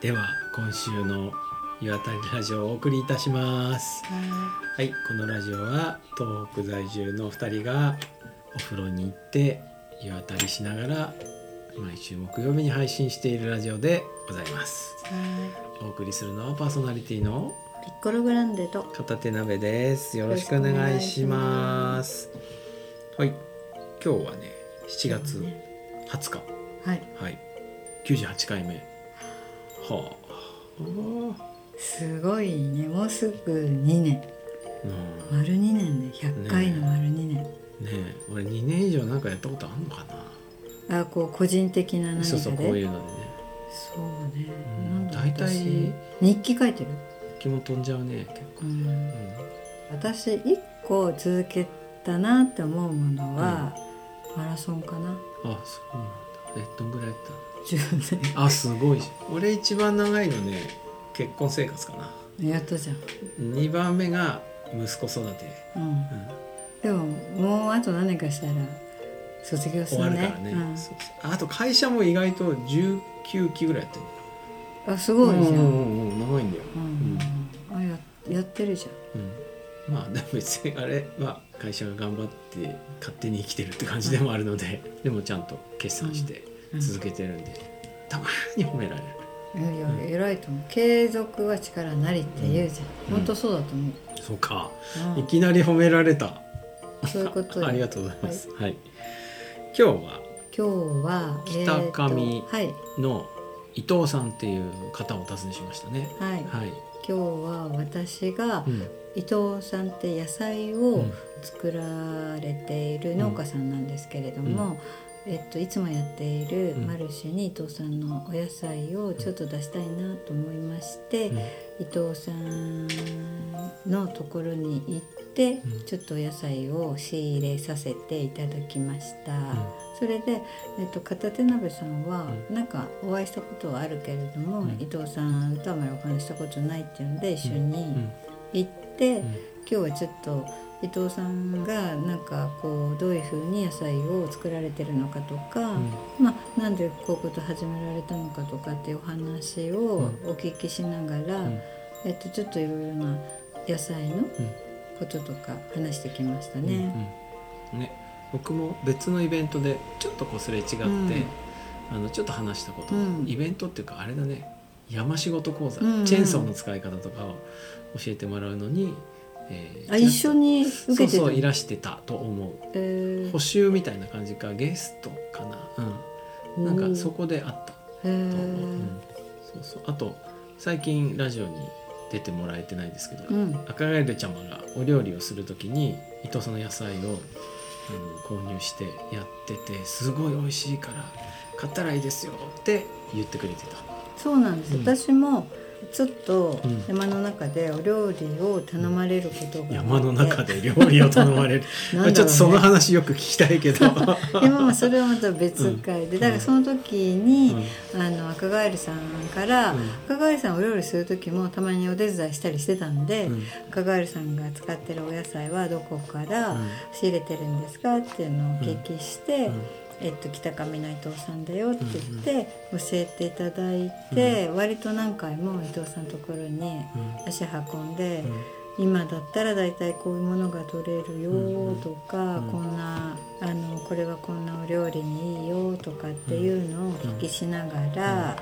では今週の岩谷ラジオをお送りいたします。はい。このラジオは東北在住の2人がお風呂に行って湯あたりしながら毎週木曜日に配信しているラジオでございます。お送りするのはパーソナリティのピッコログランデと片手鍋です。よろしくお願いします。はい。今日はね7月20日。はい。はい。98回目はあすごいね。もうすぐ2年。うん。丸2年で100回の丸2年、ねえ。俺2年以上なんかやったことあんのかな。あこう個人的な何かで？そうそうこういうのでね。そうね、うん。なんだ大体私。日記書いてる、気も飛んじゃうね結構、うん。うん。私1個続けたなって思うものは、マラソンかな。あそうなんだ。えどんぐらいやっ10たあすごい。じゃん俺一番長いのね結婚生活かな。年やったじゃん、2番目が息子育て、うん。うん、でももうあと何年かしたら卒業す終わるねるからね、うん。そうそう。あと会社も意外と19期ぐらいやってるあすごいじゃん、うんうんうん長いんだよ、うん。あややってるじうん、まあでも別にあれ？は会社が頑張って勝手に生きてるって感じでもあるので、でもちゃんと決算して続けてるんで、たまに褒められる。うん、いや偉いと思う。継続は力なりって言うじゃん、うん。本当そうだと思う、そうか、うん。いきなり褒められた。そういうことよ。ありがとうございます、はい。今日は今日は北上の伊藤さんっていう方をお訪ねしましたね。はい、はい、今日は私がうん。伊藤さんって野菜をうん。作られている農家さんなんですけれども、えっと、いつもやっているうん。マルシェに伊藤さんのお野菜をちょっと出したいなと思いまして、うん。伊藤さんのところに行って、うん。ちょっとお野菜を仕入れさせていただきました、それで、えっと、片手鍋さんは、うなんかお会いしたことはあるけれども、うん。伊藤さんとあまりお話ししたことないっていうんで一緒にうん。行って、うん。今日はちょっと伊藤さんがなんかこうどういうふうに野菜を作られてるのかとか、うん。まあ、なんでこういうこと始められたのかとかっていうお話をお聞きしながら、うん。えっと、ちょっといろいろな野菜のこととか話してきましたね。うんうん。ね僕も別のイベントでちょっとこうすれ違って、うん。あのちょっと話したこと、うん。イベントっていうかあれだね山仕事講座、チェーンソーの使い方とかを教えてもらうのに、えーあ一緒に受けてた。そうそういらしてたと思う。えー。補習みたいな感じかゲストかな。うん。なんかそこであったと思う、うん、そうそう。あと最近ラジオに出てもらえてないですけど、うん。赤ガエルちゃまがお料理をする時に伊藤さんの野菜をあの購入してやっててすごい美味しいから買ったらいいですよって言ってくれてた。そうなんです、うん。私もちょっとうん。山の中でお料理を頼まれることが山の中で料理を頼まれる。ね。ちょっとその話よく聞きたいけど、でもまあそれはまた別会で、だからその時に、うん。あの赤ガエルさんから、うん。赤ガエルさんお料理する時もたまにお手伝いしたりしてたんで、うん。赤ガエルさんが使ってるお野菜はどこからうん。仕入れてるんですかっていうのをお聞きして、うんえっと、北上の伊藤さんだよって言って教えていただいて、割と何回も伊藤さんのところにうん。足運んで、うん。今だったら大体こういうものが取れるよとか、うん。こんなあのこれはこんなお料理にいいよとかっていうのをお聞きしながら、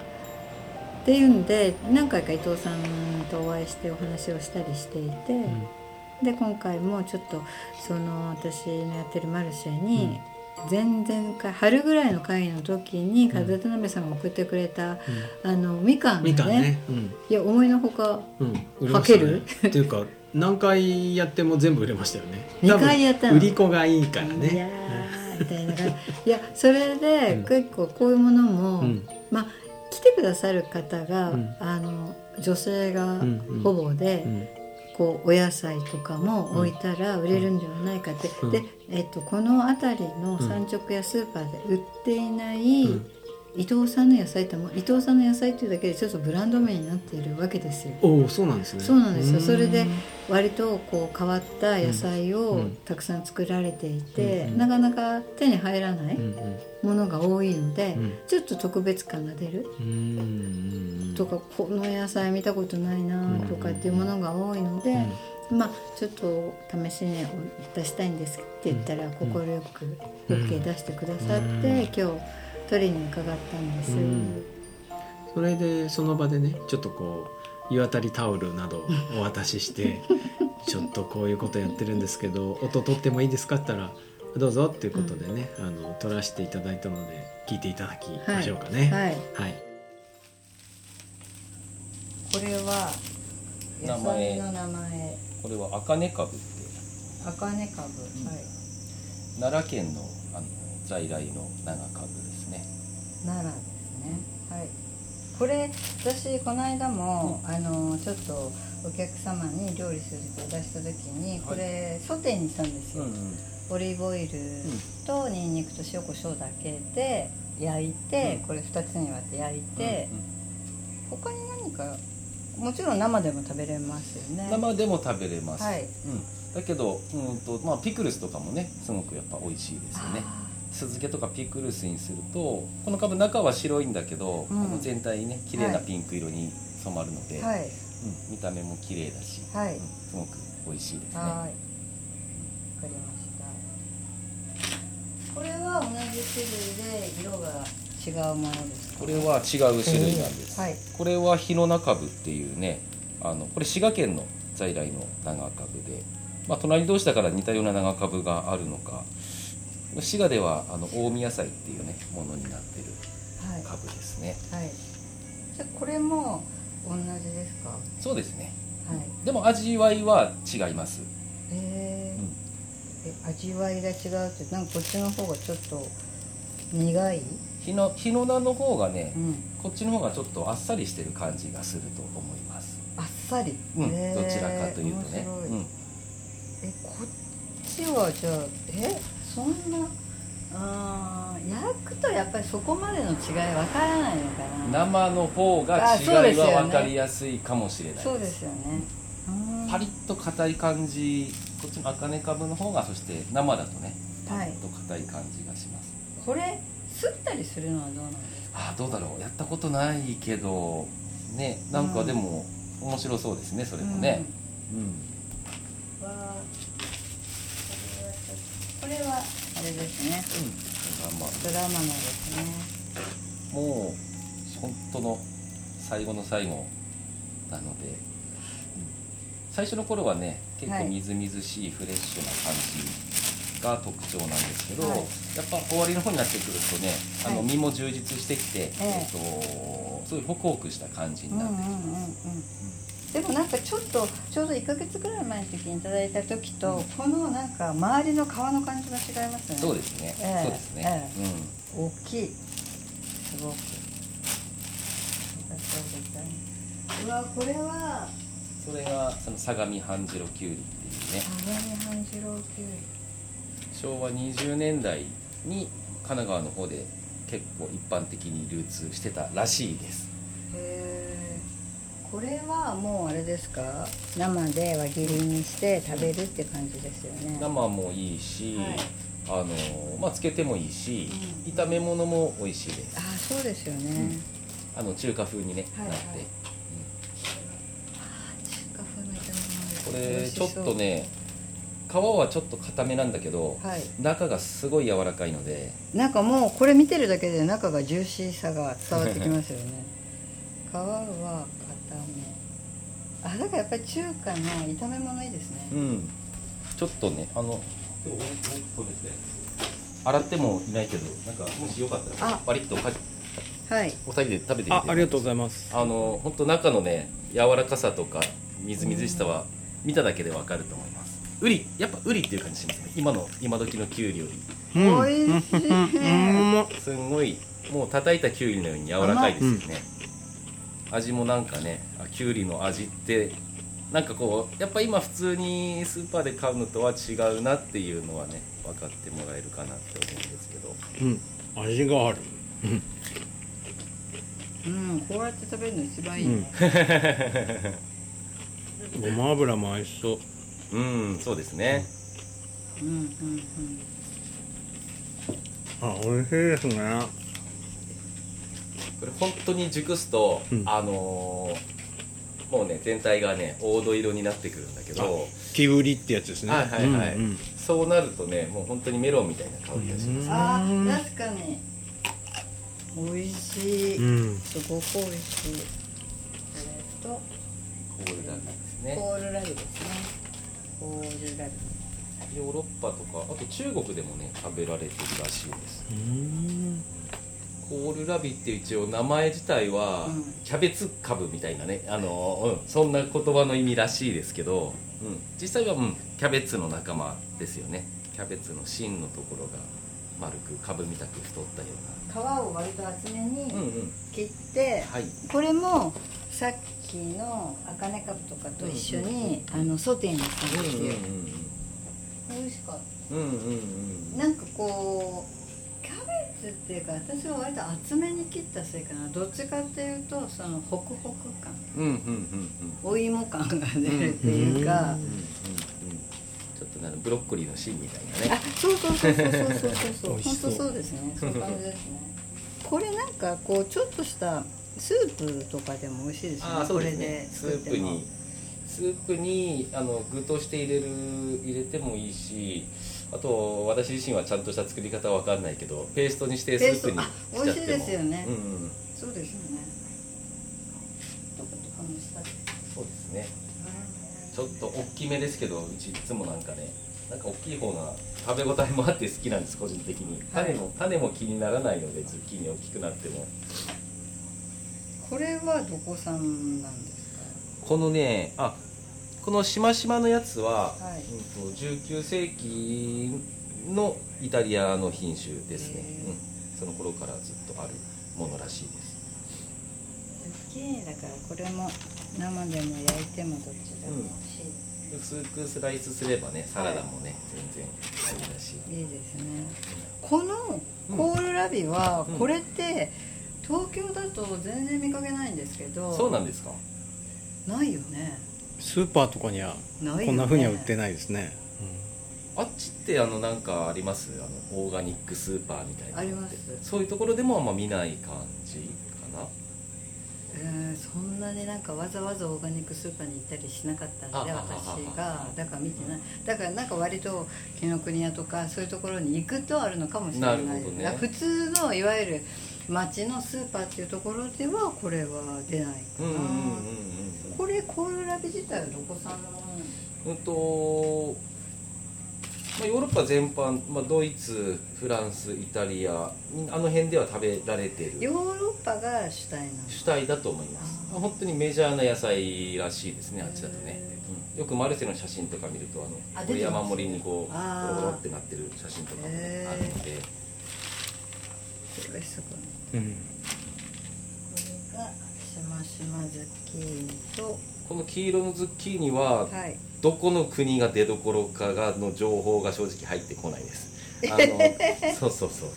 っていうんで何回か伊藤さんとお会いしてお話をしたりしていて、で今回もちょっとその私のやってるマルシェに、前々回春ぐらいの会の時に風田鍋さんが送ってくれた、あのみかんがみかんね。ね、うん。いや思いのほかうん、売れかましたね。ける？っていうか何回やっても全部売れましたよね。二回やったの。売り子がいいからいやみたいな感じ。いやそれでうん。結構こういうものも、うん。まあ来てくださる方が、うん。あの女性がうんうん。ほぼで、うんこうお野菜とかも置いたら売れるんではないかって、うん。で、えっと、この辺りの産直やスーパーで売っていないうん伊藤さんの野菜っても伊藤さんの野菜っていうだけでちょっとブランド名になっているわけですよ。おおそうなんですね。そうなんですよ。それで割とこう変わった野菜をたくさん作られていて、うんうんなかなか手に入らないうんものが多いので、うん。ちょっと特別感が出る。とかこの野菜見たことないなとかっていうものが多いので、まあちょっと試しに出したいんですって言ったら快く OK 出してくださって、うん。今日取りに伺ったんです。うん。それでその場でねちょっとこう湯あたりタオルなどお渡しして ちょっとこういうことやってるんですけど音取ってもいいですか？って言ったらどうぞっていうことでね、あの取らせていただいたので聞いていただきましょうかね。はい、はい。これは野名前。菜の名前。これは茜株って。茜株、はい。奈良県のあの在来の長株奈良ですね。はい。これ私この間も、あのちょっとお客様に料理するって出した時にこれ、ソテーにしたんですよ、オリーブオイルとニンニクと塩コショウだけで焼いて、うん。これ2つに割って焼いてうん、うん。他に何かもちろん生でも食べれますよね。生でも食べれます、はい。うん、だけど、うんとまあ、ピクルスとかもねすごくやっぱ美味しいですよね。あ酢漬けとかピクルスにするとこの株中は白いんだけど、うん。あの全体にね綺麗はない。ピンク色に染まるので、ーはい。うん、見た目も綺麗だし、はい。うんすごく美味しいですね。はい。わかりました。これは同じ種類で色が違うものですか？これは違う種類なんです、はい。これは日野中部っていうねあのこれ滋賀県の在来の長株で、まあ、隣同士だから似たような長株があるのか滋賀ではあの大宮菜っていうねものになってるはい。株ですね。はい。じゃあこれも同じですか？はそうですね。い。でも味わいは違います。えー。うん。え味わいが違うってなんかこっちの方がちょっと苦い？日野日野菜の方がね、うん。こっちの方がちょっとあっさりしてる感じがすると思います。あっさり、うん、どちらかというとね、うん、えこっちはじゃあえ？そんなあー焼くとやっぱりそこまでの違いわからないのかな。生の方が違いは分かりやすいかもしれないそうですよね。うん。パリッと硬い感じこっちの茜株の方がそして生だとねパはい。リッと硬い感じがします、これすったりするのはどうなんですか？ああどうだろう。やったことないけどねなんかでも面白そうですねそれもね。うん、うん。われはあれですね。うん。まあドラマのですね。もう本当の最後の最後なので、うん。最初の頃はね結構はい。みずみずしいフレッシュな感じが特徴なんですけど、はい。やっぱ終わりの方になってくるとねあのはい身も充実してきて、ええ。っとすごいホクホクした感じになってきます。うんうんうんうんでもなんかちょっとちょうど1ヶ月ぐらい前の時にいただいた時と、このなんか周りの皮の感じが違いますね。そうですね、ええそうですね、大きい。すごく。ありがとうございます。うわこれはうん、それがその相模半白きゅうりっていうね。相模半次郎きゅうり。昭和20年代に神奈川の方で結構一般的に流通してたらしいです。へえこれはもうあれですか？生で輪切りにして食べるって感じですよね。生もいいし、はい。あのまあつけてもいいし、うん。炒め物も美味しいです。あそうですよね、あの中華風にね、はいはいなって、中華風の炒め物こ美れちょっとね皮はちょっと硬めなんだけど、はい。中がすごい柔らかいので。なんかもうこれ見てるだけで中がジューシーさが伝わってきますよね。皮は硬めあだからやっぱり中華の炒め物いいですね、うん。ちょっとねあの洗ってもいないけどなんかもしよかったらあ。バリッとかはい。お二人で食べてみてあありがとうございます。あの本当中のね柔らかさとかみずみずしさは見ただけでわかると思います。ウリやっぱウリっていう感じしますね。今の今時のキュウリより。うん美味しい。うん。すん。ごいもう叩いたキュウリのように柔らかいですよね、味もなんかねあキュウリの味ってなんかこうやっぱ今普通にスーパーで買うのとは違うなっていうのはね分かってもらえるかなって思うんですけど。うん。味がある。うんこうやって食べるの一番いい、うん。ごま油も合いそう。うんそうですね。うん、うんうん。あ美味しいですねこれ本当に熟すと、うん。あのーもうね全体がね黄土色になってくるんだけど木売りってやつですね。はいはいはい、うんうん。そうなるとねもう本当にメロンみたいな香りがします、あうんー確かに。美味しい、うん。すごく美味しい。えっとコールラビですね。コールラビですね。コールラビヨーロッパとかあと中国でもね食べられてるらしいです。うんコールラビって一応名前自体は、うん。キャベツ株みたいなね。あの、うん、そんな言葉の意味らしいですけど、うん、実際は、うん、キャベツの仲間ですよね。キャベツの芯のところが丸く株みたく太ったよ皮を割と厚めにうなうんうん。切って、はい。これもさっきの茜かぶとかと一緒に、あのソテーにしたんですよ、美味しかっうんうんうんうん。たなんかこうっていうか私は割と厚めに切ったせいかな。どっちかっていうとそのホクホク感。うんうんうんうん。お芋感が出るっていうか、うんうんうん。ちょっとねあのブロッコリーの芯みたいなあねそうそうそうそうそうそうそう。そう。本当そうですね。そういう感じですね。これなんかこうちょっとしたスープとかでも美味しいですよね。ああそうですこれでねス作っても。ープにスープにあの具として入れる入れてもいいしあと私自身はちゃんとした作り方は分かんないけどペーストにしてスープにしちゃ美味しいですよね。うんうん、そうですよね。そうですね。ちょっと大きめですけどうちいつもなんかねなんか大きい方が食べ応えもあって好きなんです個人的に。種も、種も気にならないのでズッキーニ大きくなっても。これはどこ産なんですこのねあこのしましまのやつは、はい。うんと19世紀のイタリアの品種ですね、うん、その頃からずっとあるものらしいです。かズッキーニだからこれも生でも焼いてもどっちでも美味しい、薄くスライスすればねサラダもね、全然ありだしい。い。ですね。このコールラビは、うん。これって東京だと全然見かけないんですけど。そうなんですか？ないよねスーパーとかにはこんな風には売ってないですね。あっちってあのなんかあります？あのオーガニックスーパーみたいなあります。そういうところでもあんま見ない感じかな？えーそんなになんかわざわざオーガニックスーパーに行ったりしなかったんで私あが。だから見てない。だからなんか割と紀ノ国屋とかそういうところに行くとあるのかもしれない。なるほどね。普通のいわゆる町のスーパーっていうところではこれは出ないかな、うんうんうんうんこれコールラビ自体はどこ産のものうんと、まあ、ヨーロッパ全般、まあ、ドイツフランスイタリアあの辺では食べられてる。ヨーロッパが主体な主体だと思います。まあ本当にメジャーな野菜らしいですねあっちだとね、うん。よくマルセの写真とか見るとあのあこれ山盛りにこうゴロゴロってなってる写真とかもねあるので。これすごいうんズッキーニと。この黄色のズッキーニははい。どこの国が出どころかがの情報が正直入ってこないです。あのそうそうそう。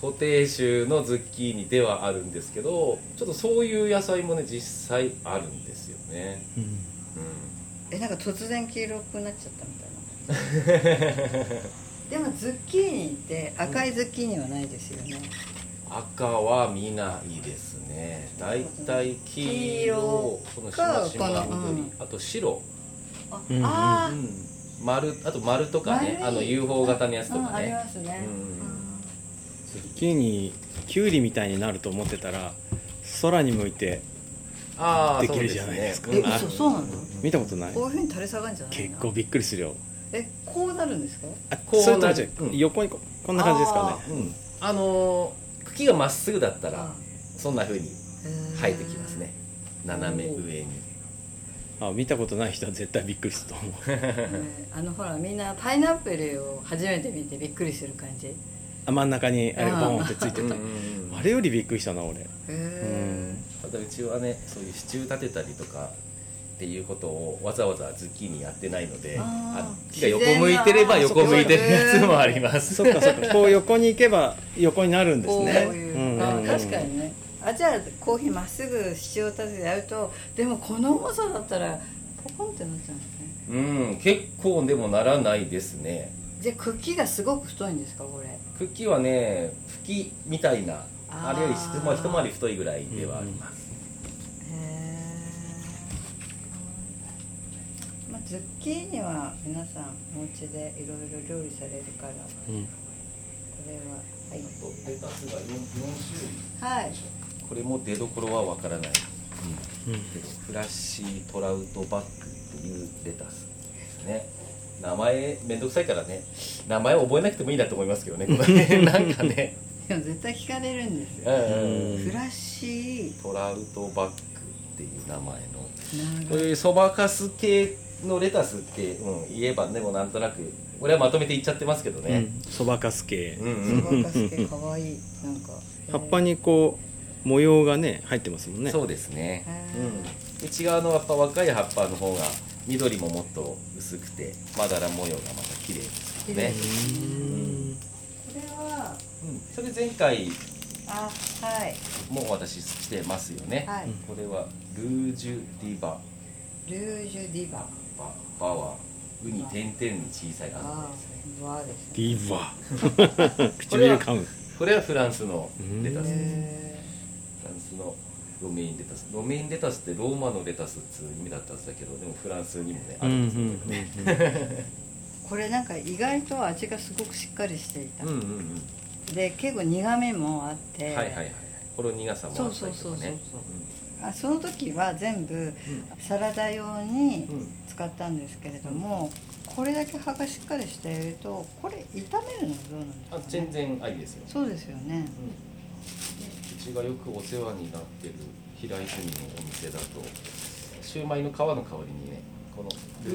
固定種のズッキーニではあるんですけどちょっとそういう野菜もね実際あるんですよね、うん。うえなんか突然黄色くなっちゃったみたいな。でもズッキーニって赤いズッキーニはないですよね、ん、赤は見ないですね。だいたい黄色このしましま緑、うん。あと白、あ、うんあーうん、丸あと丸とかねあの UFO 型のやつとうんありかねますね、うんズッキーニキュウリみたいになると思ってたら空に向いてああできるじゃないですか。えそうね。嘘そうなの？見たことない。こういうふうに垂れ下がるんじゃないの？結構びっくりするよ。えこうなるんですか？あこうそれとも違う。うん。横にここんな感じですかね。うん、あのー茎がまっすぐだったらあそんな風にへー。生えてきますね。斜め上に。あ見たことない人は絶対びっくりすると思う。え ーあのほらみんなパイナップルを初めて見てびっくりする感じ。へあ真ん中にあれがボーンってついてた。うんうんうんあれよりびっくりしたな俺。えただうちはねそういう支柱立てたりとかっていうことをわざわざズッキーニやってないのであー。あの木が横向いてれば横向いてるやつもあります。そっかそっか。こう横に行けば横になるんですね。こういう、うん確かにね。あじゃあコーヒーまっすぐ塩立ててやるとでもこの重さだったらポコンってなっちゃうんですね。うん結構でもならないですね。じゃあ茎がすごく太いんですかこれ。茎はね茎みたいなあれより一まあ一回り太いぐらいではあります、へえ、まあ、ズッキーニは皆さんお家でいろいろ料理されるからこうん。れははい。レタスが 4, 4種類。はい。これも出どころはわからない、うん。けどフラッシートラウトバッグっていうレタスですね。名前めんどくさいからね。名前覚えなくてもいいなと思いますけどね なんかね、でも絶対聞かれるんですよ、うんうんうん。フラッシー。トラウトバッグっていう名前の。こういうそばかす系のレタスって、うん、言えばでもなんとなく俺はまとめて言っちゃってますけどね、そばかす系。そばかす系かわい。いなんか。葉っぱにこう模様がね入ってますもんね。そうですね。へ、うん、内側のやっぱ若い葉っぱの方が緑ももっと薄くてまだら模様がまた綺麗ですよね。これはうん、それ前回あはい。も私してますよね、はい。これはルージュディバ。ルージュディバババは点々に小さいああのですね。ーわですねディー。バ唇噛む。これはフランスのレタスです。へフランスのロメインレタス。ロメインレタスってローマのレタスっつう意味だったんだけどでもフランスにもねあうんるうん。んですよね。ーこれなんか意外と味がすごくしっかりしていた、うんうんうん。で結構苦味もあって、はいはいはいほろ苦さもあったりとかね。そうそうそうそうあその時は全部サラダ用にうん。うん使ったんですけれども、これだけ葉がしっかりしているとこれ炒めるのはどうなんですか、あね、全然ありですよ、そうですよね。うちがよくお世話になってる平泉のお店だとシューマイの皮の代わりにねこの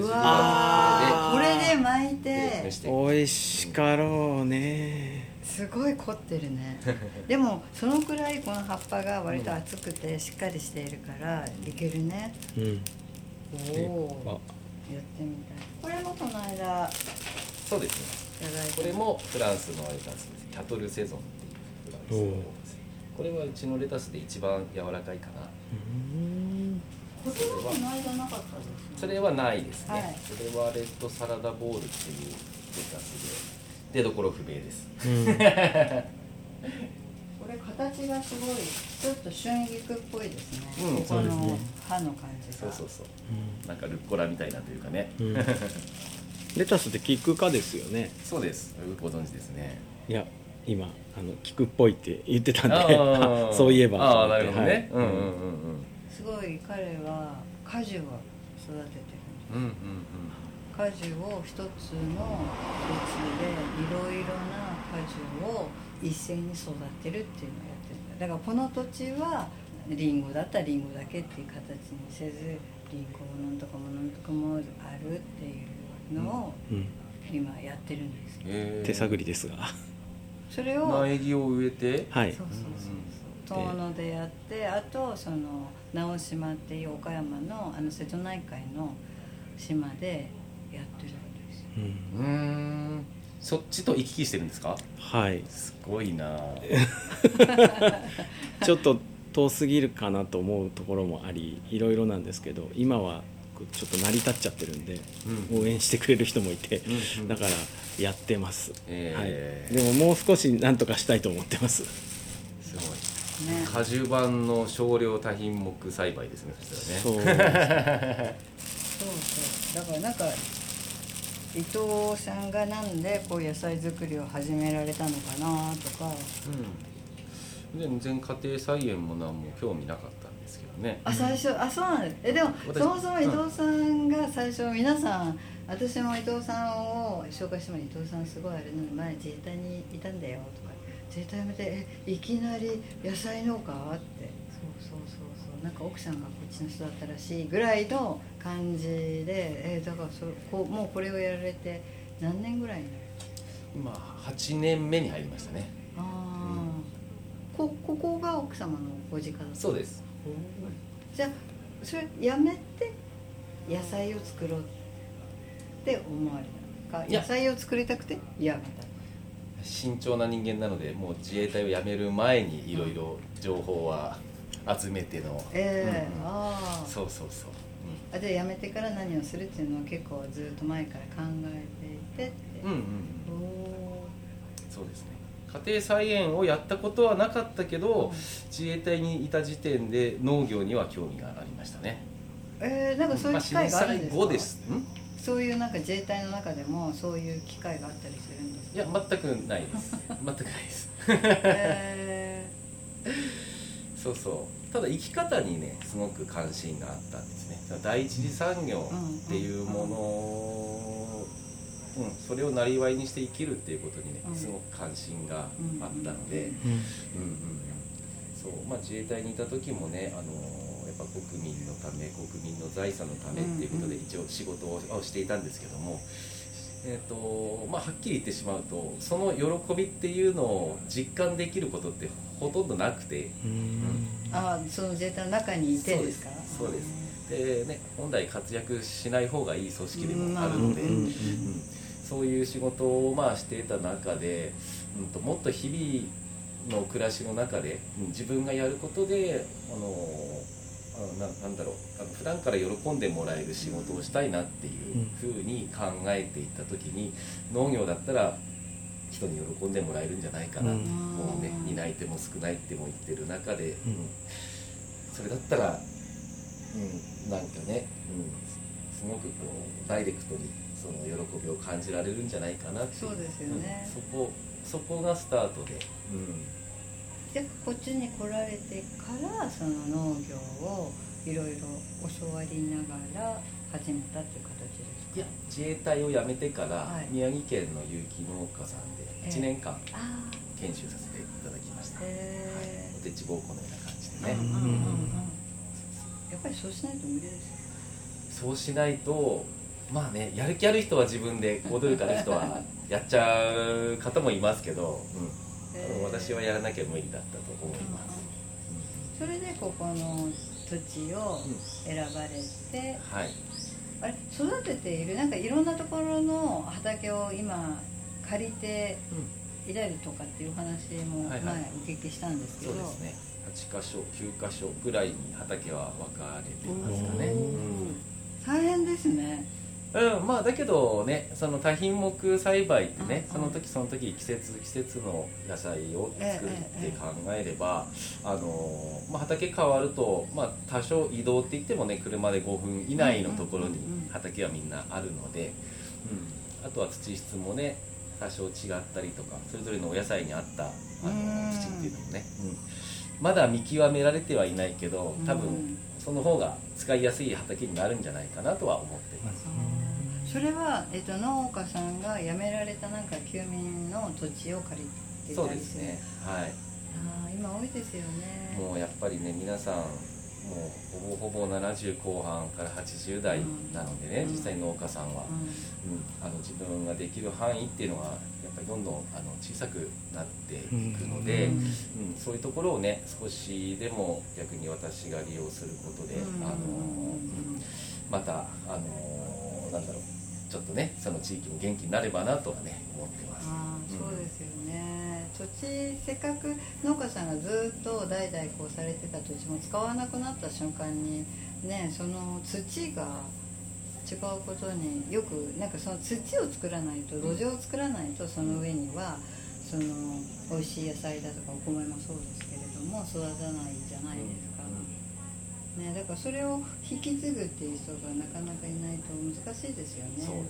うわー。これで巻いて。美味しかろうねすごい凝ってるね。でもそのくらいこの葉っぱが割と厚くてしっかりしているからいけるね。うん。おおあ。やってみたい。これもこの間そうですね。いただいて。これもフランスのレタスですキャトルセゾンっていうフランスのレタスこれはうちのレタスで一番柔らかいかな。うん。これはこの間なかったですね。それはないですね、はい。それはレッドサラダボールっていうレタスで出どころ不明です。うん。これ形がすごいちょっと春菊っぽいですね、うんここのの感じが。そうそうそう。なんかルッコラみたいなというかね、うん。レタスってキク科ですよね。そうです。よくご存知ですね。いや今あのキクっぽいって言ってたんで そういえばああなるほどね、はい。うんうんうんうん。すごい彼は果樹を育ててるうんうん果樹を一つの土地でいろいろな果樹を一斉に育てるっていうのをやってるんだ。だからこの土地はリンゴだったらリンゴだけっていう形にせずリンゴもなんとかもなんとかもあるっていうのをうん。今やってるんですよへー。手探りですが。それを苗木を植えてはい。そうそうそうそう。遠野でやってあとその直島っていう岡山のあの瀬戸内海の島でやってるんです。ようん。うーん。そっちと行き来してるんですか？はい。すごいな。ちょっと遠すぎるかなと思うところもありいろいろなんですけど今はちょっと成り立っちゃってるんでうん。応援してくれる人もいてうんうん。だからやってます、えー。はい、でももう少しなんとかしたいと思ってます。すごい。ね。果樹版の少量多品目栽培ですねそしたそうらね そうそう。だからなんか伊藤さんがなんでこう野菜作りを始められたのかなとか。うん。全然家庭菜園も何も興味なかったんですけどね。あ最初あそうなんです。えでも私そもそも伊藤さんが最初皆さん私も伊藤さんを紹介しても伊藤さんすごいあれなの前自衛隊にいたんだよとか。自衛隊辞めてえいきなり野菜農家？って。そうそうそうそう。なんか奥さんがこっちの人だったらしいぐらいの感じでえだからそこうもうこれをやられて何年ぐらいになる？今8年目に入りましたね。ああ、こここが奥様のご実家だった？そうです。じゃあそれやめて野菜を作ろうって思われたのか？野菜を作りたくて？やめた。慎重な人間なのでもう自衛隊を辞める前にいろいろ情報は集めての、ええうんうん。ああそうそうそう、あで辞めてから何をするっていうのは結構ずっと前から考えていてって、うん、うんうそうですね。家庭菜園をやったことはなかったけど、ー自衛隊にいた時点で農業には興味がありましたね。えー、なんかそういう機会があるんですか、まあですん。そういうなんか自衛隊の中でもそういう機会があったりするんですか？いや全くないです。全くないです。え そうそうただ生き方にねすごく関心があったんですね。第一次産業っていうものを、うん、それをなりわいにして生きるっていうことにねうん。すごく関心があったので、うん。うん。うんうんそうまあ、自衛隊にいた時もねあのやっぱ国民のため国民の財産のためっていうことでうん。一応仕事ををしていたんですけども、えーとまあ、はっきり言ってしまうとその喜びっていうのを実感できることってほとんどなくて。ああその自衛隊の中にいてですか？そうですで、ね、本来活躍しない方がいい組織でもあるので、うんうんうん。そういう仕事をまあしていた中で、うん、ともっと日々の暮らしの中で、うん自分がやることであのななんだろう。あの普段から喜んでもらえる仕事をしたいなっていうふうに考えていった時に農業だったら人に喜んでもらえるんじゃないかな、うん。もうね担い手も少ないっても言ってる中で、うん。それだったら、うん、なんかね、うん、すごくこうダイレクトにその喜びを感じられるんじゃないかなっていそうですよね。うんそこそこがスタートで、うん、でこっちに来られてからその農業をいろいろ教わりながら始めたっていう形ですか？いや自衛隊を辞めてから、はい。宮城県の有機農家さんでええ。1年間あ研修させていただきました、はい、おてちぼうこのような感じえでね、うんうんうんうん。やっぱりそうしないと無理ですよそうしないとまあねやる気ある人は自分で行動力ある人は やっちゃう方もいますけど、うん、あの私はやらなきゃ無理だったと思います、それでここの土地を選ばれて、はい。あれ育てているなんかいろんなところの畑を今借りていたりとかっていう話も前はいはい。お聞きしたんですけど、そうですね。8箇所9箇所ぐらいに畑は分かれていますかね、うん大変ですねうんうん、まあだけどねその多品目栽培ってね、うん。その時その時季節季節の野菜を作るって考えれば、あのまあ、畑変わると、まあ、多少移動って言ってもね車で5分以内のところに畑はみんなあるので、うん、あとは土質もね多少違ったりとかそれぞれのお野菜に合ったあのうん。土っていうのもね、うん、まだ見極められてはいないけど多うん。分その方が使いやすい畑になるんじゃないかなとは思っています。それは、えっと、農家さんが辞められたなんか休民の土地を借りてそうたりる。ですすね。はい。あー今多いですよね。もうやっぱりね皆さんもうほぼほぼ70後半から80代なのでね、うん。実際農家さんは、ううん。あの自分ができる範囲っていうのはやっぱりどんどんあの小さくなっていくので、ううん。んそういうところをね少しでも逆に私が利用することで、うん。あのうん。またあのなんだろう。ちょっとねその地域も元気になればなとはね思ってます。そうですよね土地せっかく農家さんがずっと代々こうされてた土地も使わなくなった瞬間にねその土が違うことによくなんかその土を作らないと土壌を作らないとその上にはその美味しい野菜だとかお米もそうですけれども育たないじゃないですか、ね、だからそれを引き継ぐっていう人がなかなかいないと難しいですよね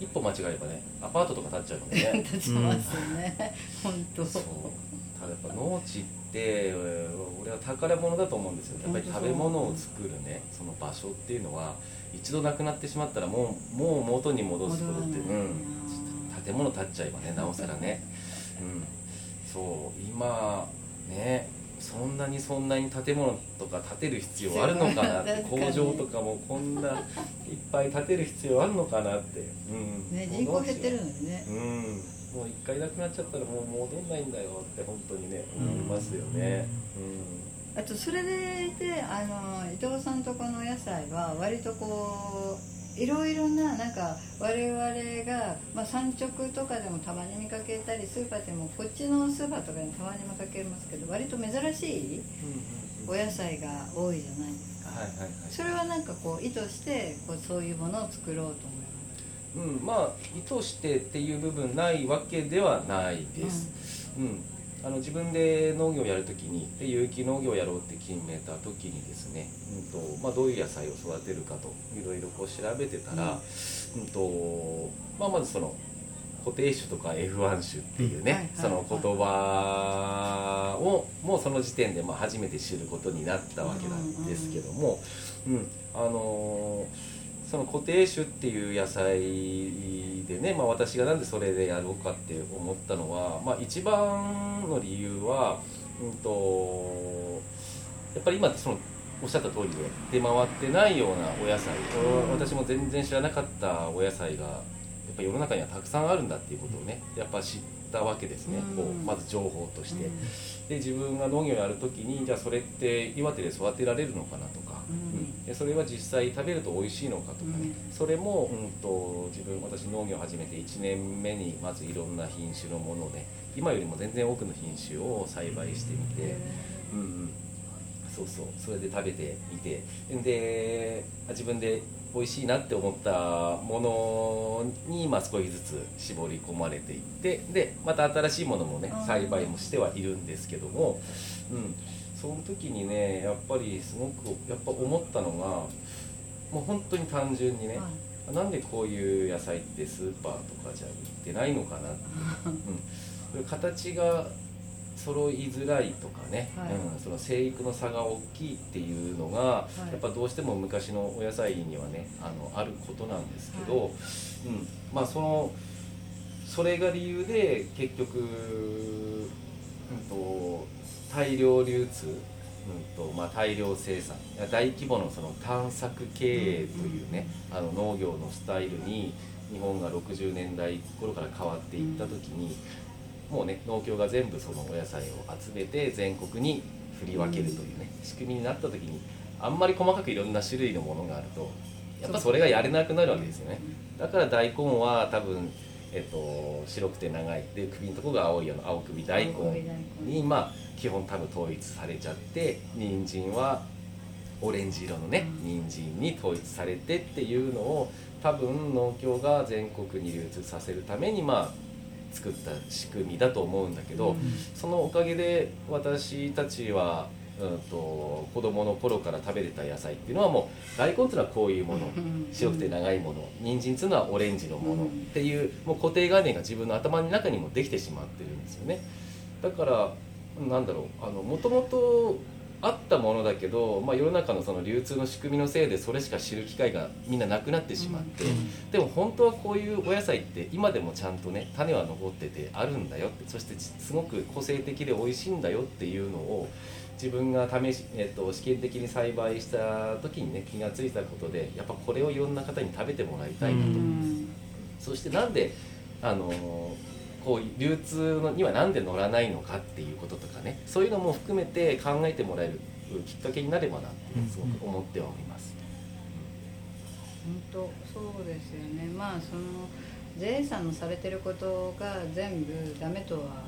一歩間違えればねアパートとか建っちゃうのでね。立ちますよね、本当。そう。ただやっぱ農地ってえー俺は宝物だと思うんですよ。やっぱり食べ物を作るねその場所っていうのは一度なくなってしまったらもうもう元に戻すことって、うん、建物建っちゃえばねなおさらね、うん、そう。今ねそんなにそんなに建物とか建てる必要あるのかなって工場とかもこんないっぱい建てる必要あるのかなって、うん、ね人口減ってるのにね。うん、もう一回なくなっちゃったらもう戻んないんだよって本当にね思いますよね。あとそれでいてあの伊藤さんとこの野菜は割とこういろいろななんか我々が、まあ、あ、産直とかでもたまに見かけたりスーパーでもこっちのスーパーとかでもたまに見かけますけど割と珍しいお野菜が多いじゃないですか、はいはいはいそれはなんかこう意図してこうそういうものを作ろうと思いますうん、まあ意図してっていう部分ないわけではないです、うんあの自分で農業をやるときにで有機農業をやろうって決めたときにですね、うんとまあ、どういう野菜を育てるかといろいろこう調べてたら、うん。とまあ、まずその固定種とか F1 種っていうね、その言葉をもうその時点でまあ初めて知ることになったわけなんですけども、うん。あのーその固定種っていう野菜でね、まあ、私がなんでそれでやろうかって思ったのは、まあ、一番の理由は、うん、とやっぱり今そのおっしゃった通りで出回ってないようなお野菜、私も全然知らなかったお野菜がやっぱ世の中にはたくさんあるんだっていうことをねやっぱ知ったわけですね、うん。こうまず情報として。うん。で自分が農業をやるときにじゃあそれって岩手で育てられるのかなとか、うん。でそれは実際食べると美味しいのかとかね、うん。それも、うん、と自分私農業を始めて1年目にまずいろんな品種のもので今よりも全然多くの品種を栽培してみて、うんうん、そうそう。それで食べてみて。で自分で美味しいなって思ったものに、まあ、少しずつ絞り込まれていってでまた新しいものもね栽培もしてはいるんですけども、うん、その時にねやっぱりすごくやっぱ思ったのがもう本当に単純にね、はい。なんでこういう野菜ってスーパーとかじゃ売ってないのかなって、う。ん、形が揃いづらいとかね、はい。うん、その生育の差が大きいっていうのが、い。やっぱどうしても昔のお野菜にはねあのあることなんですけど、はうん、まあそのそれが理由で結局、うん、と大量流通、うんとまあ、大量生産大規模のその探索経営というね、あの農業のスタイルに日本が60年代頃から変わっていった時に、もうね農協が全部そのお野菜を集めて全国に振り分けるというね、仕組みになった時にあんまり細かくいろんな種類のものがあるとやっぱそれがやれなくなるわけですよね。だから大根は多分、えっと、白くて長い。で首のとこが青いような青首大根にまあ基本多分統一されちゃって人参はオレンジ色のねうん。人参に統一されてっていうのを多分農協が全国に流通させるためにまあ作った仕組みだと思うんだけど、うん。そのおかげで私たちは、うん、と子供の頃から食べれた野菜っていうのはもう大根っていうのはこういうものうん。白くて長いもの人参っていうのはオレンジのものうん。っていうもう固定概念が自分の頭の中にもできてしまってるんですよね。だからなんだろうあのもともとあったものだけど、まあ、世の中のその流通の仕組みのせいでそれしか知る機会がみんななくなってしまって、でも本当はこういうお野菜って今でもちゃんとね種は残っててあるんだよってそしてすごく個性的で美味しいんだよっていうのを自分が試し、えっと、試験的に栽培した時にね気が付いたことでやっぱこれをいろんな方に食べてもらいたいなと、う。ん。そしてなんであのこういう流通のにはなんで乗らないのかっていうこととかねそういうのも含めて考えてもらえるきっかけになればなってすごく思ってはおります。本当そうですよね。まあその J さんのされてることが全部ダメとは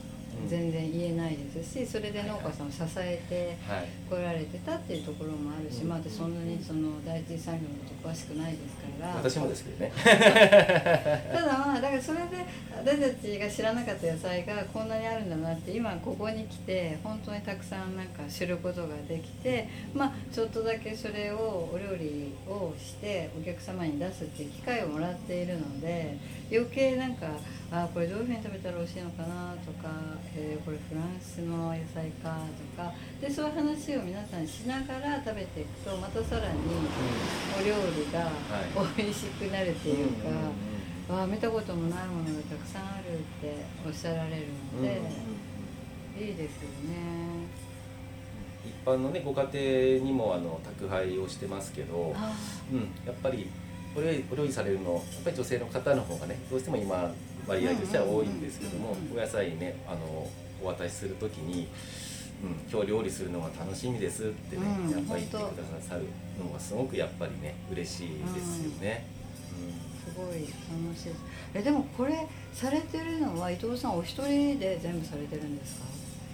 全然言えないですしそれで農家さんを支えてはい。来られてたっていうところもあるし、うん。まあ私そんなにその第一次産業のこと詳しくないですから。私もですけどね。ただまあだからそれで私たちが知らなかった野菜がこんなにあるんだなって今ここに来て本当にたくさんなんか知ることができてまあちょっとだけそれをお料理をしてお客様に出すっていう機会をもらっているので余計なんかあこれどういうふうに食べたら美味しいのかなとか、えーこれフランスの野菜かとか。でそういう話を皆さんにしながら食べていくとまたさらにお料理が美味しくなるっていうか。ああ見たこともないものがたくさんあるっておっしゃられるので、いいですよね。一般のねご家庭にもあの宅配をしてますけど、あうん、やっぱりお料理お料理されるのやっぱり女性の方の方がねどうしても今割合としては多いんですけどもお野菜ねあのお渡しする時に、うん、今日料理するのが楽しみですってね、うんやっぱり言ってく本ださるのがすごくやっぱりね嬉しいですよね。うん。ごい楽しい。ですえでもこれされてるのは伊藤さんお一人で全部されてるんですか？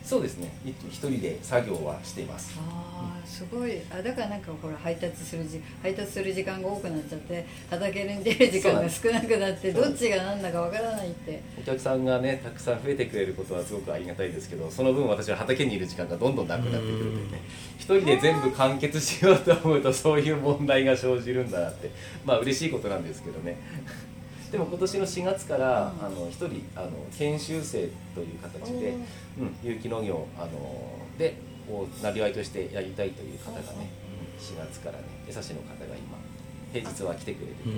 そうですね。い一人で作業はしています。ああすごい。あだからなんかほら配達するじ配達する時間が多くなっちゃって畑に出る時間が少なくなってどっちが何だかわからないって。お客さんがねたくさん増えてくれることはすごくありがたいですけどその分私は畑にいる時間がどんどんなくなってくるんでね。一人で全部完結しようと思うとそういう問題が生じるんだなって。まあ嬉しいことなんですけどねでも今年の4月からあの一人あの研修生という形で、うん、有機農業あのでをなりわいとしてやりたいという方がね、うん。4月からね江差の方が今平日は来てくれてて、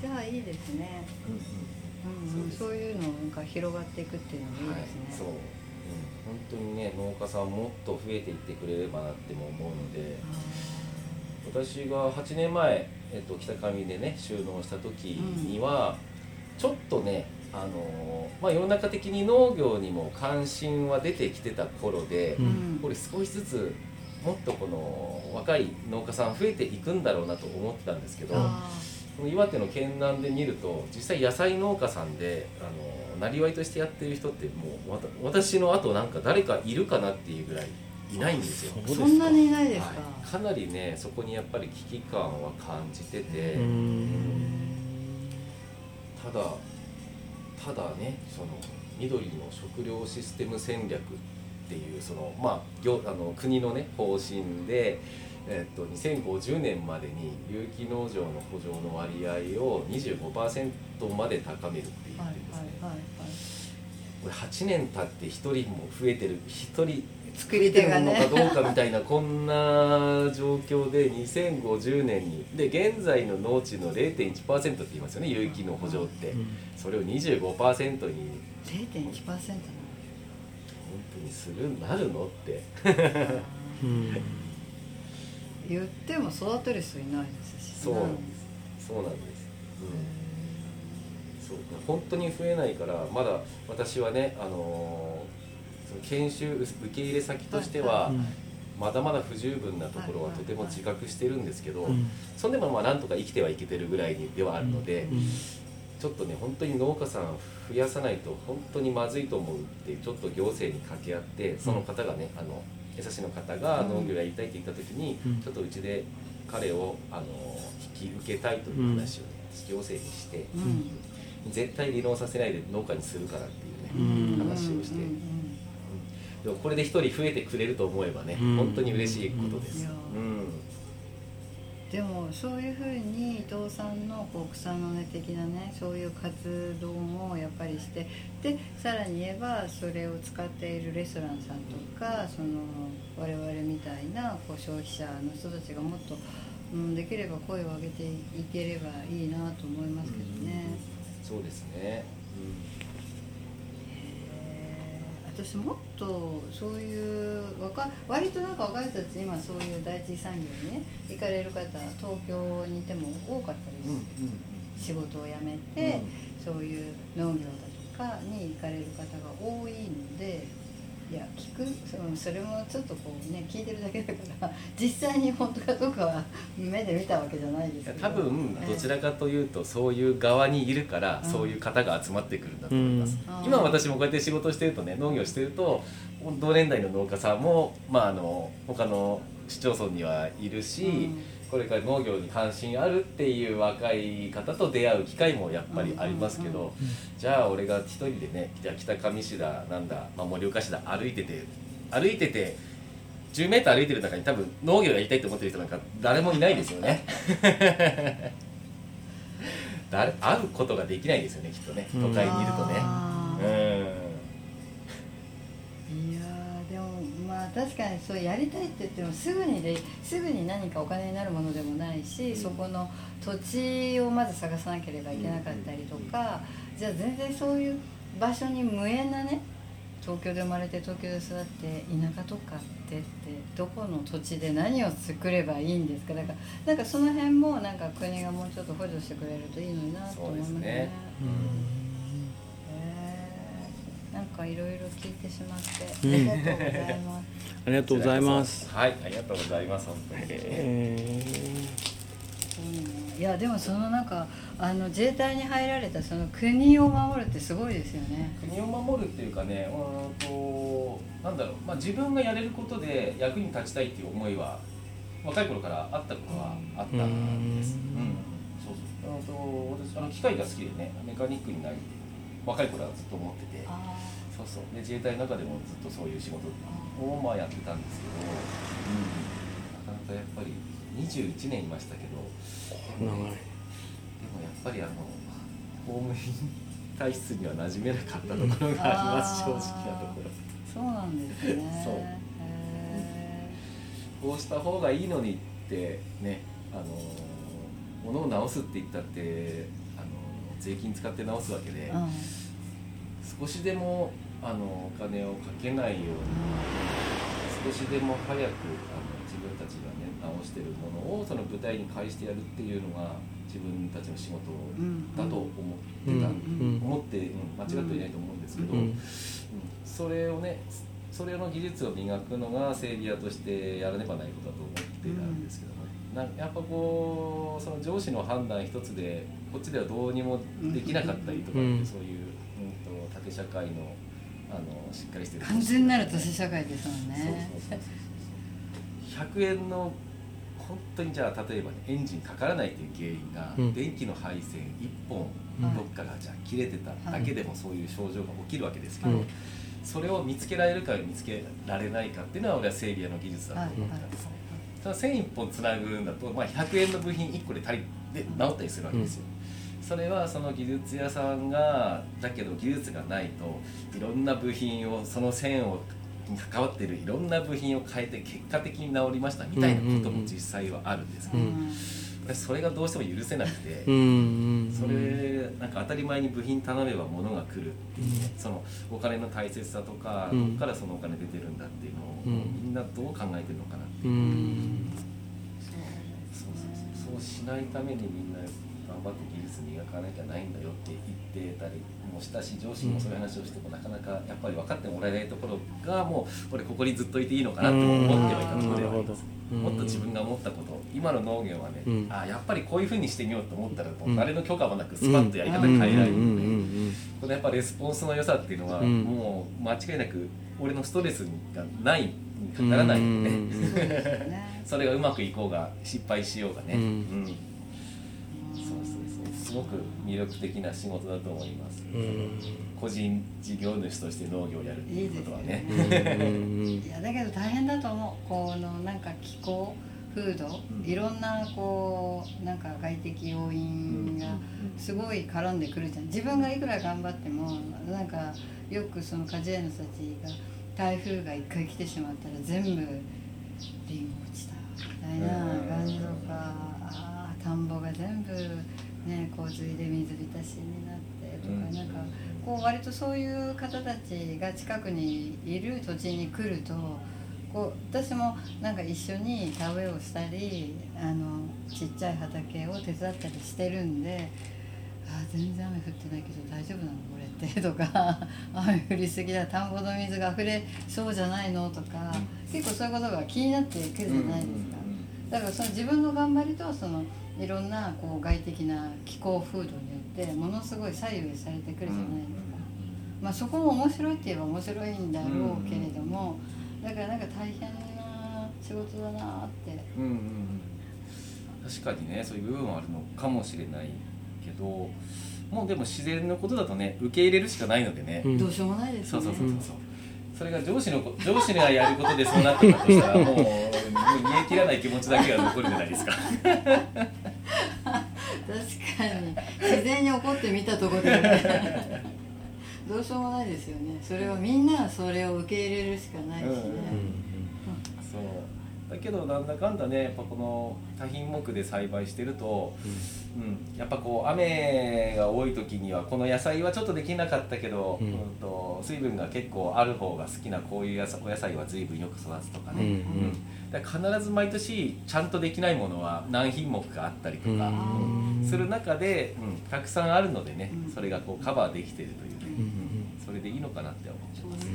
じゃあいいですね。うんうん。そういうのが広がっていくっていうのもいいはいですね、そう、うん、本当にね農家さんもっと増えていってくれればなっても思うので私が8年前、えっと、北上でね収納した時には、ちょっとねあのまあ世の中的に農業にも関心は出てきてた頃で、ううん。んこれ少しずつもっとこの若い農家さん増えていくんだろうなと思ってたんですけどあこの岩手の県南で見ると実際野菜農家さんであのなりわいとしてやってる人ってもう私の後なんか誰かいるかなっていうぐらいいないんですよ。そんなにいないですか、はい、かなりねそこにやっぱり危機感は感じてて、うん。ただただねその緑の食料システム戦略っていうそのまあ行あの国のね方針で、えっと、2050年までに有機農場の補助の割合を25%まで高めるって言はいってですね、はいはいはいこれ8年経って1人も増えてる1人作り手がね。のかどうかみたいなこんな状況で2050年に。で現在の農地の0.1%って言いますよね有機の補助って。それを25%に。0.1%なの？本当にするなるのって。うん。言っても育てる人いないですし。そうなんです。そうなんです、うん、そう。本当に増えないからまだ私はねあのー研修受け入れ先としては、うん。まだまだ不十分なところはとても自覚してるんですけど、うん。そんでもまあなんとか生きてはいけてるぐらいではあるので、うん。ちょっとね本当に農家さん増やさないと本当にまずいと思うってちょっと行政に掛け合ってその方がね、あの江差の方が農業やりたいって言った時に、うん。ちょっとうちで彼をあの引き受けたいという話をね、行政にして、うん。絶対離農させないで農家にするからっていうね、うん。話をして、でもこれで一人増えてくれると思えばね、うん本当に嬉しいことです。でもそういうふうに伊藤さんのこう草の根的なねそういう活動もやっぱりしてでさらに言えばそれを使っているレストランさんとかその我々みたいなこう消費者の人たちがもっと、うん、できれば声を上げていければいいなと思いますけどね。そうですね。へー私もっとそういう若割となんか若い人たち今そういう第一産業にね行かれる方東京にいても多かったりうん仕事を辞めて、そういう農業だとかに行かれる方が多いのでいや聞くそのそれもちょっとこうね聞いてるだけだから 実際に本当かどうかは目で見たわけじゃないですけど。多分どちららかというとそういう側にいるからうん。そういう方が集まってくるんだと思います、うん。今私もこうやって仕事してるとね農業してると同年代の農家さんもまああの他の市町村にはいるし、これから農業に関心あるっていう若い方と出会う機会もやっぱりありますけど、じゃあ俺が一人でねじゃあ北上市だなんだ、まあ、盛岡市だ歩いてて歩いてて 10m 歩いてる中に多分農業やりたいと思ってる人なんか誰もいないですよね。誰会うことができないですよねきっとね。都会にいるとね。うん確かにそうやりたいって言ってもすぐにですぐに何かお金になるものでもないし、そこの土地をまず探さなければいけなかったりとか、じゃあ全然そういう場所に無縁なね東京で生まれて東京で育って田舎とかってってどこの土地で何を作ればいいんですか？だからなんかその辺もなんか国がもうちょっと補助してくれるといいのになと思いますね。なんかいろいろ聞いてしまって、うん。ありがとうございます。ありがとうございます。はいありがとうございます本当に。えうんいやでもそのなんかあの自衛隊に入られたその国を守るってすごいですよね。国を守るっていうかねうんとなんだろう、まあ、自分がやれることで役に立ちたいっていう思いは若い頃からあったことはあったんです。うん、そうそう。あのと私あの機械が好きでねメカニックになり若い頃はずっと思ってて、そうそう。で自衛隊の中でもずっとそういう仕事をまあやってたんですけど、うん、なかなかやっぱり21年いましたけど、でも長い。やっぱりあの公務員体質には馴染めなかったところがあります、正直なところ。そうなんですね。そう。へこうした方がいいのにってねあの物を直すって言ったってあの税金使って直すわけで、ーうん。少しでもあのお金をかけないように少しでも早くあの自分たちがね直してるものをその舞台に返してやるっていうのが自分たちの仕事だと思ってた、思って、うん。間違っていないと思うん。ですけど、うん。それをねそれの技術を磨くのが整備屋としてやらねばないことだと思ってたん。ですけども、なん。やっぱこうその上司の判断一つでこっちではどうにもできなかったりとかって、そういう、うん、と縦社会のあのしっかりしてる。完全なる都市社会ですもんそうねそうそうそう。100円の本当にじゃあ例えばねエンジンかからないという原因が、うん。電気の配線1本うんどっかがじゃあ切れてただけでもそういう症状が起きるわけですけど、うんそれを見つけられるか見つけられないかっていうのは俺は整備屋の技術だとはい思ってたんですね。ただ線1本つなぐんだと、まあ、100円の部品1個で足りで治ったりするわけですよ。それはその技術屋さんがだけど技術がないといろんな部品をその線をに関わっているいろんな部品を変えて結果的に治りましたみたいなことも実際はあるんですね。うんそれがどうしても許せなくて、それなんか当たり前に部品頼めば物が来るっていうね、そのお金の大切さとか、うん。どっからそのお金出てるんだっていうのを、うん。みんなどう考えてるのかなってう。いう、ん。そうそうそう。そうしないためにみんな頑張って技術磨かなきゃないんだよって言ってたりもしたし上司にもそういう話をしてもなかなかやっぱり分かってもらえないところがもう俺ここにずっといていいのかなって思ってはいたところではあります。うん。もっと自分が思ったこと今の農業はね、うん。あやっぱりこういうふうにしてみようと思ったらもう誰の許可もなくスパッとやり方変えられるので、このやっぱレスポンスの良さっていうのは、うん。もう間違いなく俺のストレスがないにかからないので、ねそれがうまくいこうが失敗しようがね、うんすごく魅力的な仕事だと思います、うん。個人事業主として農業をやるっていうことはね。うん。うん。いやだけど大変だと思う。このなんか気候風土うん。いろんなこうなんか外的要因がすごい絡んでくるじゃん。自分がいくら頑張ってもなんかよくその果樹園の人たちが台風が一回来てしまったら全部リンゴ落ちたみたいな感じとか田んぼが全部ね洪水で水浸しになってとかうんなんかこう割とそういう方たちが近くにいる土地に来るとこう私もなんか一緒に田植えをしたりあのちっちゃい畑を手伝ったりしてるんで「あー全然雨降ってないけど大丈夫なのこれって」とか「雨降りすぎだ田んぼの水が溢れそうじゃないの?」とか結構そういうことが気になってくるじゃないですか。だからその自分の頑張りとそのいろんなこう外的な気候風土によってものすごい左右されてくるじゃないですか。まあ、そこも面白いって言えば面白いんだろうけれども、だからなんか大変な仕事だなって。うんうんうん。確かにねそういう部分はあるのかもしれないけどもうでも自然のことだとね受け入れるしかないのでね、うん。どうしようもないですね。うそうそうそう、それが上司のこ上司がやることでそうなってたとしたらもうもう煮え切らない気持ちだけが残るじゃないですか。確かに自然に怒ってみたところで、ね、どうしようもないですよね。それはみんなそれを受け入れるしかない。しね、そうだけどなん。だかん。だねやっぱこの多品目で栽培してると、うん、やっぱこう雨が多い時にはこの野菜はちょっとできなかったけど、ううん。と水分が結構ある方が好きなこういうお野菜は随分よく育つとかね、うん。うん。だから必ず毎年ちゃんとできないものは何品目かあったりとかうん。する中で、うん、たくさんあるのでね、うん。それがこうカバーできてるというね、うんうんそれでいいのかなって思ってそうですい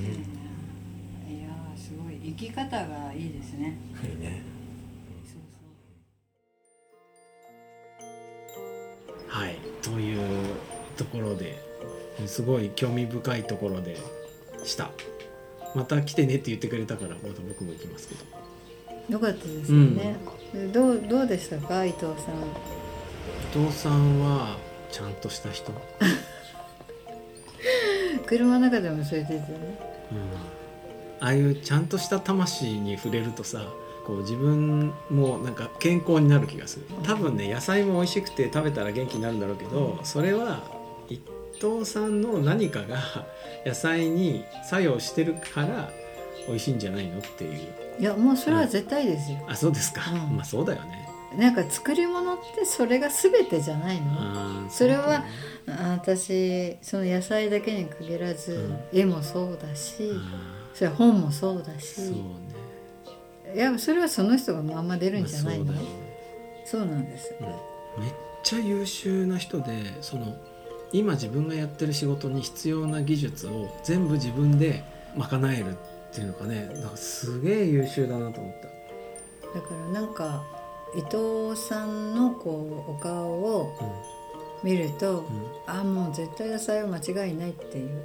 やーすごい生き方がいいですね。いいね。そうそう。というところですごい興味深いところでした。また来てねって言ってくれたからまた僕も行きますけどよかったですよね、どうどうでしたか？伊藤さん。伊藤さんはちゃんとした人、車の中でもそう言ってね。うん、ああいうちゃんとした魂に触れるとさこう自分もなんか健康になる気がする。多分ね野菜も美味しくて食べたら元気になるんだろうけどそれは伊藤さんの何かが野菜に作用してるから美味しいんじゃないのっていう。いやもうそれは絶対ですよ、あそうですか、うん。まあそうだよね。なんか作り物ってそれが全てじゃないの？それは私その野菜だけに限らず、うん。絵もそうだしあそれは本もそうだし。ーそうね。いやそれはその人がまんま出るんじゃないの、まあそうなんです、うん。めっちゃ優秀な人でその今自分がやってる仕事に必要な技術を全部自分で賄えるっていうのかねなんかすげえ優秀だなと思った。だからなんか伊藤さんのこうお顔をうん。見ると、うん。あもう絶対野菜は間違いないっていう。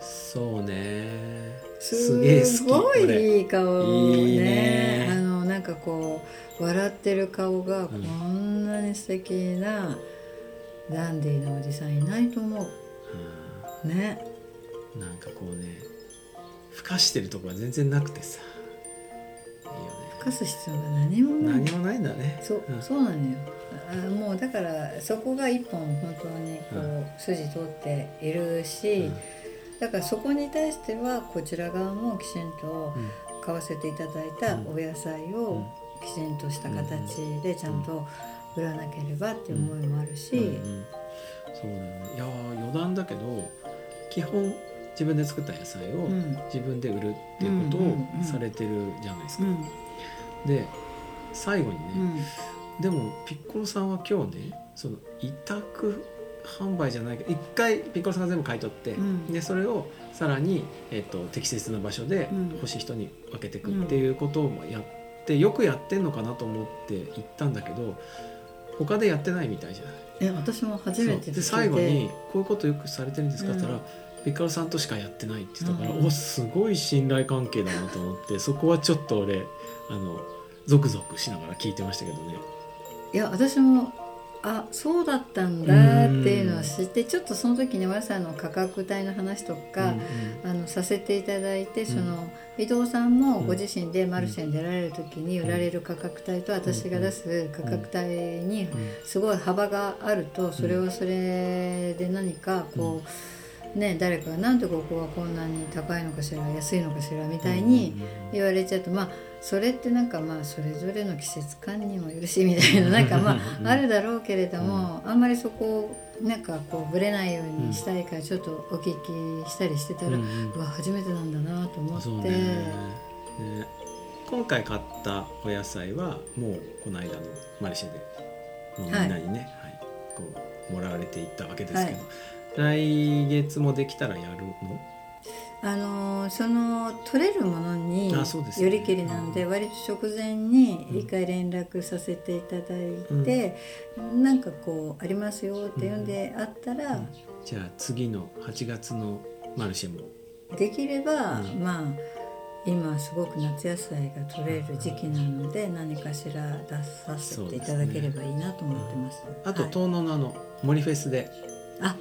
そうね。すげえ好きごい俺いい顔いいね。ねあのなんかこう笑ってる顔がこんなに素敵なダンディーなおじさんいないと思う。ねうん。なんかこうねふかしてるとこが全然なくてさ。いいよね。ふかす必要が何もない。何もないんだね。そううん。そうなのよ。あもうだからそこが一本本当にこう、うん。筋通っているし、だからそこに対してはこちら側もきちんとうん。買わせていただいたうん。お野菜をきちんとした形でちゃんと売らなければっていう思いもあるし、うんうん。そうだよね。いやー余談だけど基本自分で作った野菜をうん。自分で売るっていうことをされてるじゃないですか。うん。で最後にね、うん。でもピッコロさんは今日ねその委託販売じゃないけど一回ピッコロさんが全部買い取って、うん。でそれをさらに、えっと適切な場所でうん。欲しい人に分けていくっていうことをやってよくやってんのかなと思って行ったんだけど他でやってないみたいじゃない？え私も初めてで最後に「こういうことよくされてるんですか?」って言ったら、うんピッコロさんとしかやってないって言ったから、うんおすごい信頼関係だなと思ってそこはちょっと俺あのゾクゾクしながら聞いてましたけどね。いや私もあそうだったんだっていうのを知ってちょっとその時に和さんの価格帯の話とか、あのさせていただいてその、伊藤さんもご自身でマルシェに出られる時に売られる価格帯と私が出す価格帯にうん。すごい幅があるとそれはそれで何かこう、ね誰かがなんでここはこんなに高いのかしら安いのかしらみたいに言われちゃうとまあそれってなんかまあそれぞれの季節感にもよるしみたいななんかまああるだろうけれども、あんまりそこをなんかこうぶれないようにしたいからちょっとお聞きしたりしてたら、うわ初めてなんだなと思って、ね。ね今回買ったお野菜はもうこの間のマルシェでみんなにね、はいこうもらわれていったわけですけど、来月もできたらやるの？あのーその取れるものによりけりなので割と直前に一回連絡させていただいて、なんかこうありますよって言うんであったら、じゃあ次の8月のマルシェも。できれば、うん。まあ今すごく夏野菜が取れる時期なので何かしら出させていただければいいなと思ってます。あとはい。遠野のあの森フェスで。あ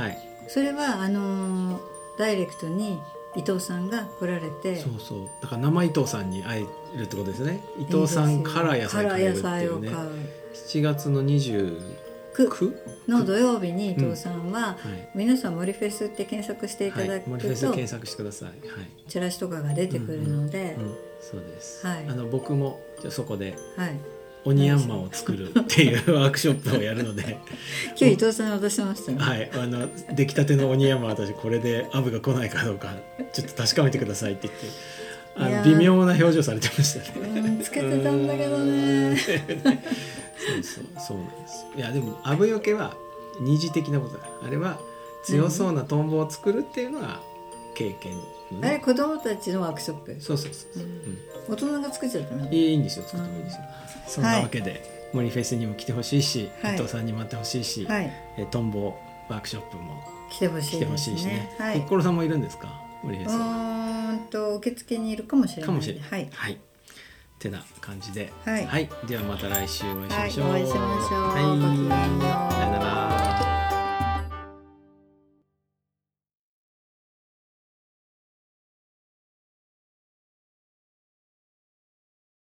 はい。それはあのーダイレクトに伊藤さんが来られて。そうそう。だから生伊藤さんに会えるってことですね。伊藤さんから野菜買えるっていうね。から野菜を買う7月の29くの土曜日に伊藤さんは、はい。皆さん森フェスって検索していたはい、だく森フェスと、検索してください。はい。チラシとかが出てくるので、うん、そうです。はい。あの僕もじゃあそこで。はい、オニヤンマンを作るっていうワークショップをやるので、今日伊藤さんに渡しましたよ、はい、あの出来たてのオニヤンマン私これでアブが来ないかどうかちょっと確かめてくださいって言って。あの微妙な表情されてましたね。うんつけてたんだけどねそうそうそうなんです。いやでもアブよけは二次的なことだ。あれは強そうなトンボを作るっていうのが経験のね、あれ子供たちのワークショップ？そうそうそうそう。うん大人が作っちゃったの？いいんですよ作ってもいいですよ、そんなわけで、森フェスにも来てほしいし、はい。伊藤さんにも会ってほしいし、はい。えトンボワークショップも来てほし来てほいですしいしね。ね。はい。心さんもいるんですか？森フェうスは。ーんと受付にいるかもしれない。かもしれない。はい。はい。てな感じで。はい。ではまた来週お会いしはい、ましょう。お会いしましょう。はい。さよなら